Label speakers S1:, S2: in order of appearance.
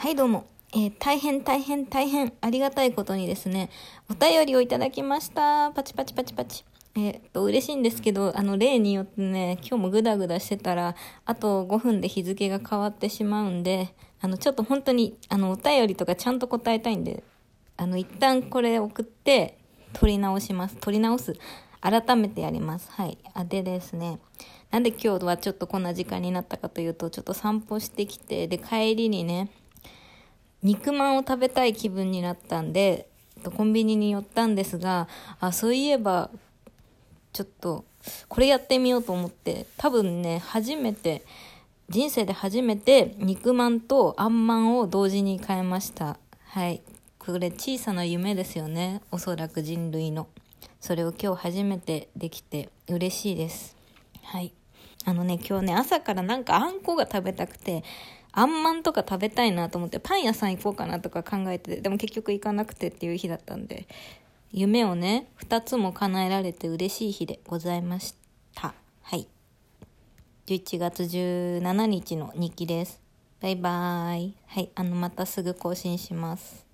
S1: はい、どうも。えー大変大変大変ありがたいことにですね、お便りをいただきました。パチパチパチパチ。えーっと、嬉しいんですけど、あの、例によってね、今日もグダグダしてたら、あと5分で日付が変わってしまうんで、あの、ちょっと本当に、あの、お便りとかちゃんと答えたいんで、あの、一旦これ送って、取り直します。取り直す。改めてやります。はい。あ、でですね。なんで今日はちょっとこんな時間になったかというと、ちょっと散歩してきて、で、帰りにね、肉まんを食べたい気分になったんで、コンビニに寄ったんですが、あ、そういえば、ちょっと、これやってみようと思って、多分ね、初めて、人生で初めて肉まんとあんまんを同時に買いました。はい。これ小さな夢ですよね。おそらく人類の。それを今日初めてできて嬉しいです。はい。あのね、今日ね、朝からなんかあんこが食べたくて、あんまんとか食べたいなと思って、パン屋さん行こうかなとか考えてて、でも結局行かなくてっていう日だったんで、夢をね、二つも叶えられて嬉しい日でございました。はい。11月17日の日記です。バイバーイ。はい、あの、またすぐ更新します。